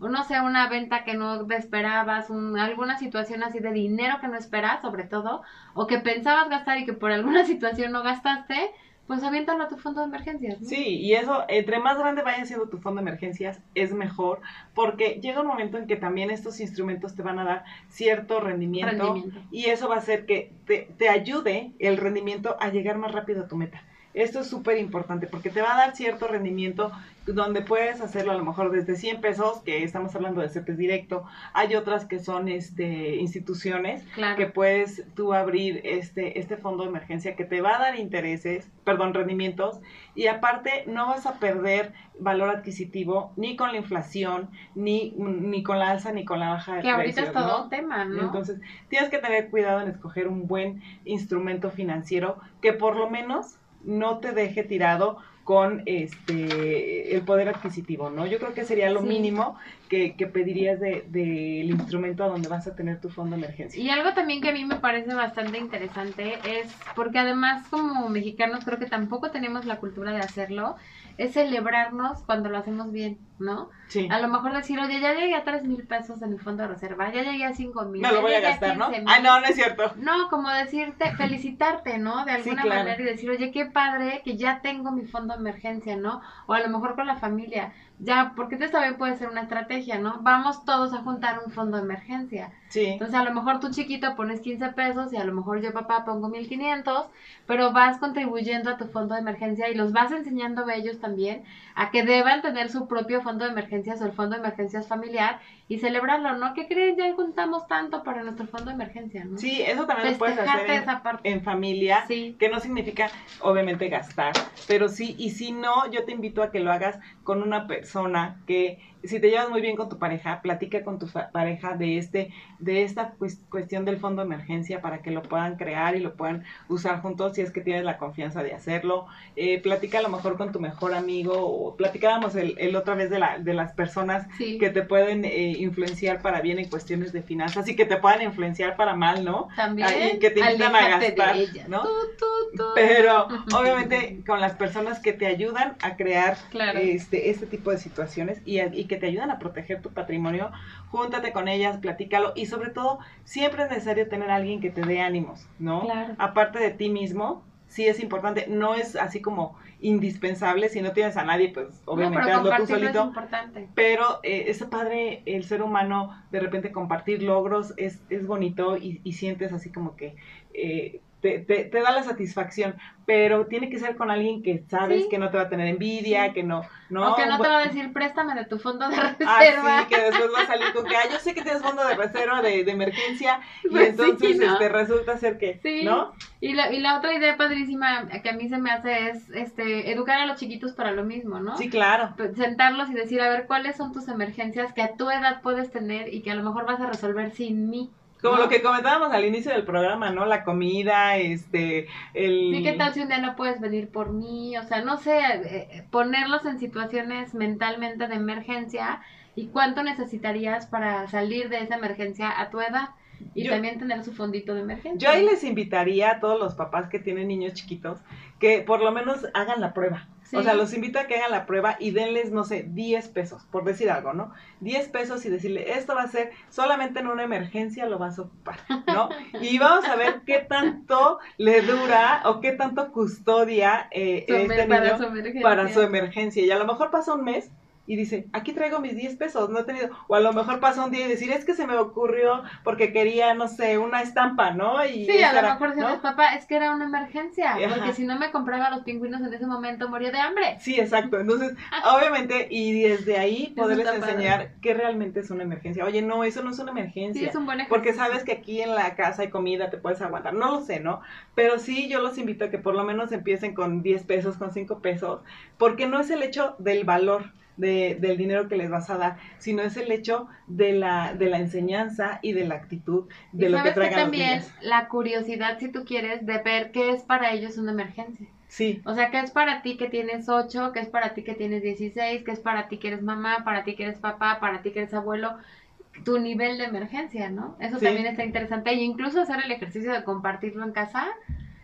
O no sé, una venta que no esperabas, alguna situación así de dinero que no esperas, sobre todo, o que pensabas gastar y que por alguna situación no gastaste, pues aviéntalo a tu fondo de emergencias. ¿no? Sí, y eso, entre más grande vaya siendo tu fondo de emergencias, es mejor, porque llega un momento en que también estos instrumentos te van a dar cierto rendimiento, y eso va a hacer que te, te ayude el rendimiento a llegar más rápido a tu meta. Esto es súper importante porque te va a dar cierto rendimiento donde puedes hacerlo a lo mejor desde 100 pesos, que estamos hablando de CETES directo. Hay otras que son este, instituciones que puedes tú abrir este, este fondo de emergencia que te va a dar intereses, perdón, rendimientos. Y aparte no vas a perder valor adquisitivo ni con la inflación, ni, ni con la alza, ni con la baja de que ahorita es todo un tema, ¿no? Entonces tienes que tener cuidado en escoger un buen instrumento financiero que por lo menos no te deje tirado con este el poder adquisitivo, ¿no? Yo creo que sería lo mínimo que, que pedirías del de, instrumento a donde vas a tener tu fondo de emergencia. Y algo también que a mí me parece bastante interesante es porque además como mexicanos creo que tampoco tenemos la cultura de hacerlo, es celebrarnos cuando lo hacemos bien, ¿no? Sí. A lo mejor decir, oye, ya llegué a tres mil pesos en mi fondo de reserva, ya llegué a cinco mil. Me lo voy a gastar, ¿no? Ah, no, no es cierto. No, como decirte, felicitarte, ¿no? De alguna manera y decir, oye, qué padre que ya tengo mi fondo de emergencia, ¿no? O a lo mejor con la familia ya, porque esto también puede ser una estrategia, ¿no? Vamos todos a juntar un fondo de emergencia. Sí. Entonces, a lo mejor tú chiquito pones 15 pesos y a lo mejor yo papá pongo 1500, pero vas contribuyendo a tu fondo de emergencia y los vas enseñando a ellos también a que deban tener su propio fondo de emergencias o el fondo de emergencias familiar y celebrarlo, ¿no? ¿Qué creen? Ya juntamos tanto para nuestro fondo de emergencia, ¿no? Sí, eso también lo puedes hacer en, familia, sí. que no significa obviamente gastar, pero sí, y si no, yo te invito a que lo hagas con una persona que si te llevas muy bien con tu pareja, platica con tu pareja de este, de esta cuestión del fondo de emergencia para que lo puedan crear y lo puedan usar juntos si es que tienes la confianza de hacerlo. Eh, platica a lo mejor con tu mejor amigo o platicábamos el, el otra vez de, la, de las personas que te pueden eh, influenciar para bien en cuestiones de finanzas y que te puedan influenciar para mal, ¿no? También. Y que te invitan a gastar, ¿no? Pero obviamente con las personas que te ayudan a crear este, este tipo de situaciones y, y que te ayudan a proteger tu patrimonio, júntate con ellas, platícalo y sobre todo siempre es necesario tener a alguien que te dé ánimos, ¿no? Aparte de ti mismo, sí es importante, no es así como indispensable, si no tienes a nadie, pues obviamente hazlo tú solito. Es importante. Pero eh, es padre el ser humano de repente compartir logros, es, es bonito y, y sientes así como que eh, te, te, te, da la satisfacción, pero tiene que ser con alguien que sabes que no te va a tener envidia, que no, no. O que no te va a decir, préstame de tu fondo de reserva. Ah, sí, que después va a salir con que, ah, yo sé que tienes fondo de reserva de, de emergencia, y pues entonces este, resulta ser que, sí. ¿no? Y la, y la otra idea padrísima que a mí se me hace es, este, educar a los chiquitos para lo mismo, ¿no? Sí, claro. Pues, sentarlos y decir, a ver, ¿cuáles son tus emergencias que a tu edad puedes tener y que a lo mejor vas a resolver sin mí? Como lo que comentábamos al inicio del programa, ¿no? La comida, este, el... Sí, ¿qué tal si un día no puedes venir por mí? O sea, no sé, eh, ponerlos en situaciones mentalmente de emergencia y cuánto necesitarías para salir de esa emergencia a tu edad. Y también tener su fondito de emergencia. Yo ahí les invitaría a todos los papás que tienen niños chiquitos que por lo menos hagan la prueba. O sea, los invito a que hagan la prueba y denles, no sé, 10 pesos, por decir algo, ¿no? 10 pesos y decirle, esto va a ser solamente en una emergencia lo vas a ocupar, ¿no? Y vamos a ver qué tanto le dura o qué tanto custodia eh, este niño para su emergencia. Y a lo mejor pasa un mes y dice, aquí traigo mis 10 pesos, no he tenido, o a lo mejor pasa un día y decir, es que se me ocurrió porque quería, no sé, una estampa, ¿no? Y sí, a lo mejor se ¿no? papá, es que era una emergencia, porque si no me compraba los pingüinos en ese momento moría de hambre. Sí, exacto, entonces, obviamente, y desde ahí poderles enseñar qué realmente es una emergencia. Oye, no, eso no es una emergencia. Sí, es un buen Porque sabes que aquí en la casa hay comida, te puedes aguantar, no lo sé, ¿no? Pero sí, yo los invito a que por lo menos empiecen con 10 pesos, con 5 pesos, porque no es el hecho del valor, de, del dinero que les vas a dar, sino es el hecho de la, de la enseñanza y de la actitud de lo que traigan que también la curiosidad, si tú quieres, de ver qué es para ellos una emergencia. Sí. O sea, qué es para ti que tienes 8, qué es para ti que tienes 16, qué es para ti que eres mamá, para ti que eres papá, para ti que eres abuelo tu nivel de emergencia, ¿no? Eso también está interesante. Y incluso hacer el ejercicio de compartirlo en casa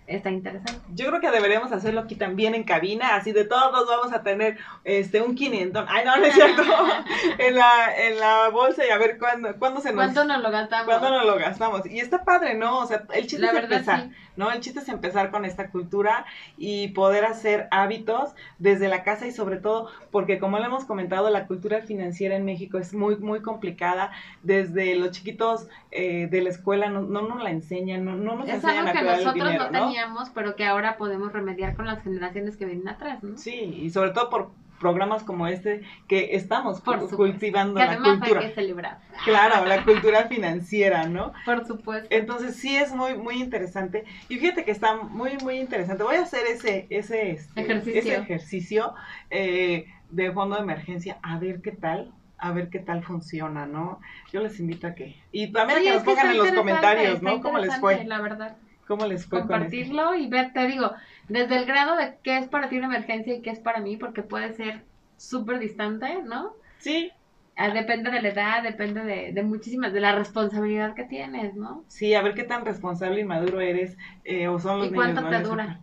está interesante. Yo creo que deberíamos hacerlo aquí también en cabina, así de todos vamos a tener este un 500. Ay, no, no es cierto. en, la, en la bolsa y a ver cuándo, cuándo se nos... ¿Cuánto nos lo gastamos? ¿Cuándo nos lo gastamos? Y está padre, ¿no? O sea, el chiste es empezar, ¿no? El chiste es empezar con esta cultura y poder hacer hábitos desde la casa y sobre todo porque como le hemos comentado, la cultura financiera en México es muy, muy complicada. Desde los chiquitos eh, de la escuela no, no nos la enseñan, no, no nos es enseñan algo a que nosotros dinero, no teníamos, pero que ahora podemos remediar con las generaciones que vienen atrás, ¿no? Sí, y sobre todo por programas como este que estamos Por cultivando que la cultura. hay que celebrar. Claro, la cultura financiera, ¿no? Por supuesto. Entonces sí es muy muy interesante y fíjate que está muy muy interesante. Voy a hacer ese ese este, Ejercicio. ese ejercicio eh, de fondo de emergencia a ver qué tal. A ver qué tal funciona, ¿no? Yo les invito a que. Y también a que nos pongan en los comentarios, ¿no? ¿Cómo les fue? La verdad. ¿Cómo les fue con? Compartirlo y ver, te digo, desde el grado de qué es para ti una emergencia y qué es para mí, porque puede ser súper distante, ¿no? Sí, Ah, Depende de la edad, depende de, de muchísimas, de la responsabilidad que tienes, ¿no? Sí, a ver qué tan responsable y maduro eres eh, o son los ¿Y niños. cuánto te dura?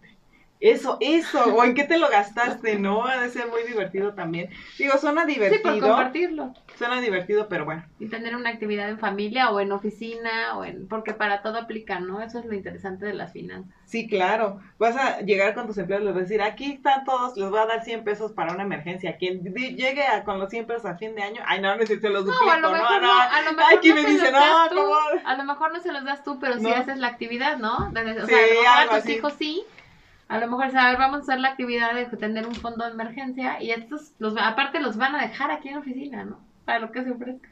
Eso, eso, o en qué te lo gastaste, ¿no? Ha de ser muy divertido también. Digo, suena Sí, por divertido, compartirlo. suena divertido, pero bueno. Y tener una actividad en familia o en oficina, o en porque para todo aplica, ¿no? Eso es lo interesante de las finanzas. Sí, claro. Vas a llegar con tus empleados, les vas a decir, aquí están todos, les voy a dar 100 pesos para una emergencia. Quien llegue a- con los 100 pesos a fin de año, ay, no, no sé si se los duplico, No, a lo mejor no, a lo mejor Aquí no me dicen, no, a lo mejor no se los das tú, pero sí No. haces la actividad, ¿no? Desde- o Sí, sea, a lo mejor algo a tus así. hijos sí, a lo mejor, a vamos a hacer la actividad de tener un fondo de emergencia y estos, los, aparte los van a dejar aquí en oficina, ¿no? Para lo que se ofrezca.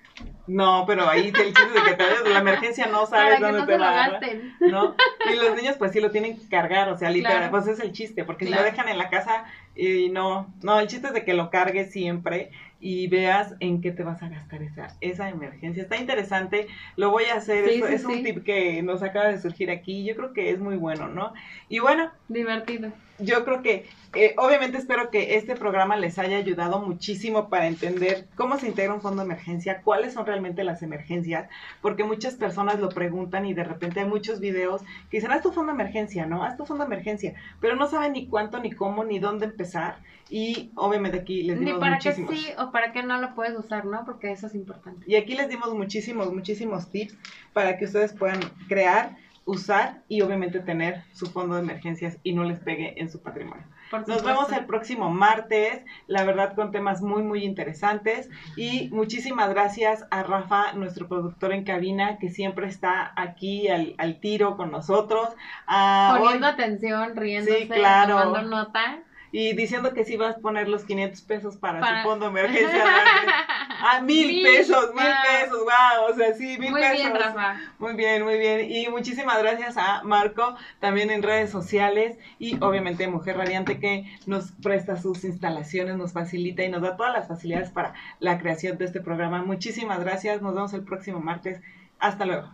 No, pero ahí el chiste de que te la emergencia no Para sabes que dónde no te se lo va agarrar. gasten. ¿no? Y los niños pues sí lo tienen que cargar, o sea, literal, Claro. pues es el chiste, porque si lo dejan en la casa y no, no, el chiste es de que lo cargues siempre y veas en qué te vas a gastar esa, esa emergencia. Está interesante, lo voy a hacer, Sí, es, sí, es un tip que nos acaba de surgir aquí, yo creo que es muy bueno, ¿no? Y bueno, Divertido. Yo creo que, eh, obviamente espero que este programa les haya ayudado muchísimo para entender cómo se integra un fondo de emergencia, cuáles son realmente las emergencias, porque muchas personas lo preguntan y de repente hay muchos videos que dicen, haz tu fondo de emergencia, ¿no? Haz tu fondo de emergencia, pero no saben ni cuánto, ni cómo, ni dónde empezar y obviamente aquí les Ni dimos para qué muchísimos. sí o para qué no lo puedes usar, ¿no? Porque eso es importante. Y aquí les dimos muchísimos, muchísimos tips para que ustedes puedan crear, usar y obviamente tener su fondo de emergencias y no les pegue en su patrimonio. Nos vemos el próximo martes, la verdad con temas muy, muy interesantes. Y muchísimas gracias a Rafa, nuestro productor en cabina, que siempre está aquí al, al tiro con nosotros. Ah, Poniendo hoy- atención, riéndose, Sí, claro. tomando nota. Y diciendo que sí vas a poner los 500 pesos para, Para- su fondo de emergencia. Ah, mil, Mil, pesos, mil wow. pesos, wow, o sea, sí, mil Muy pesos. bien, Rafa. Muy bien, muy bien. Y muchísimas gracias a Marco, también en redes sociales y obviamente Mujer Radiante que nos presta sus instalaciones, nos facilita y nos da todas las facilidades para la creación de este programa. Muchísimas gracias. Nos vemos el próximo martes. Hasta luego.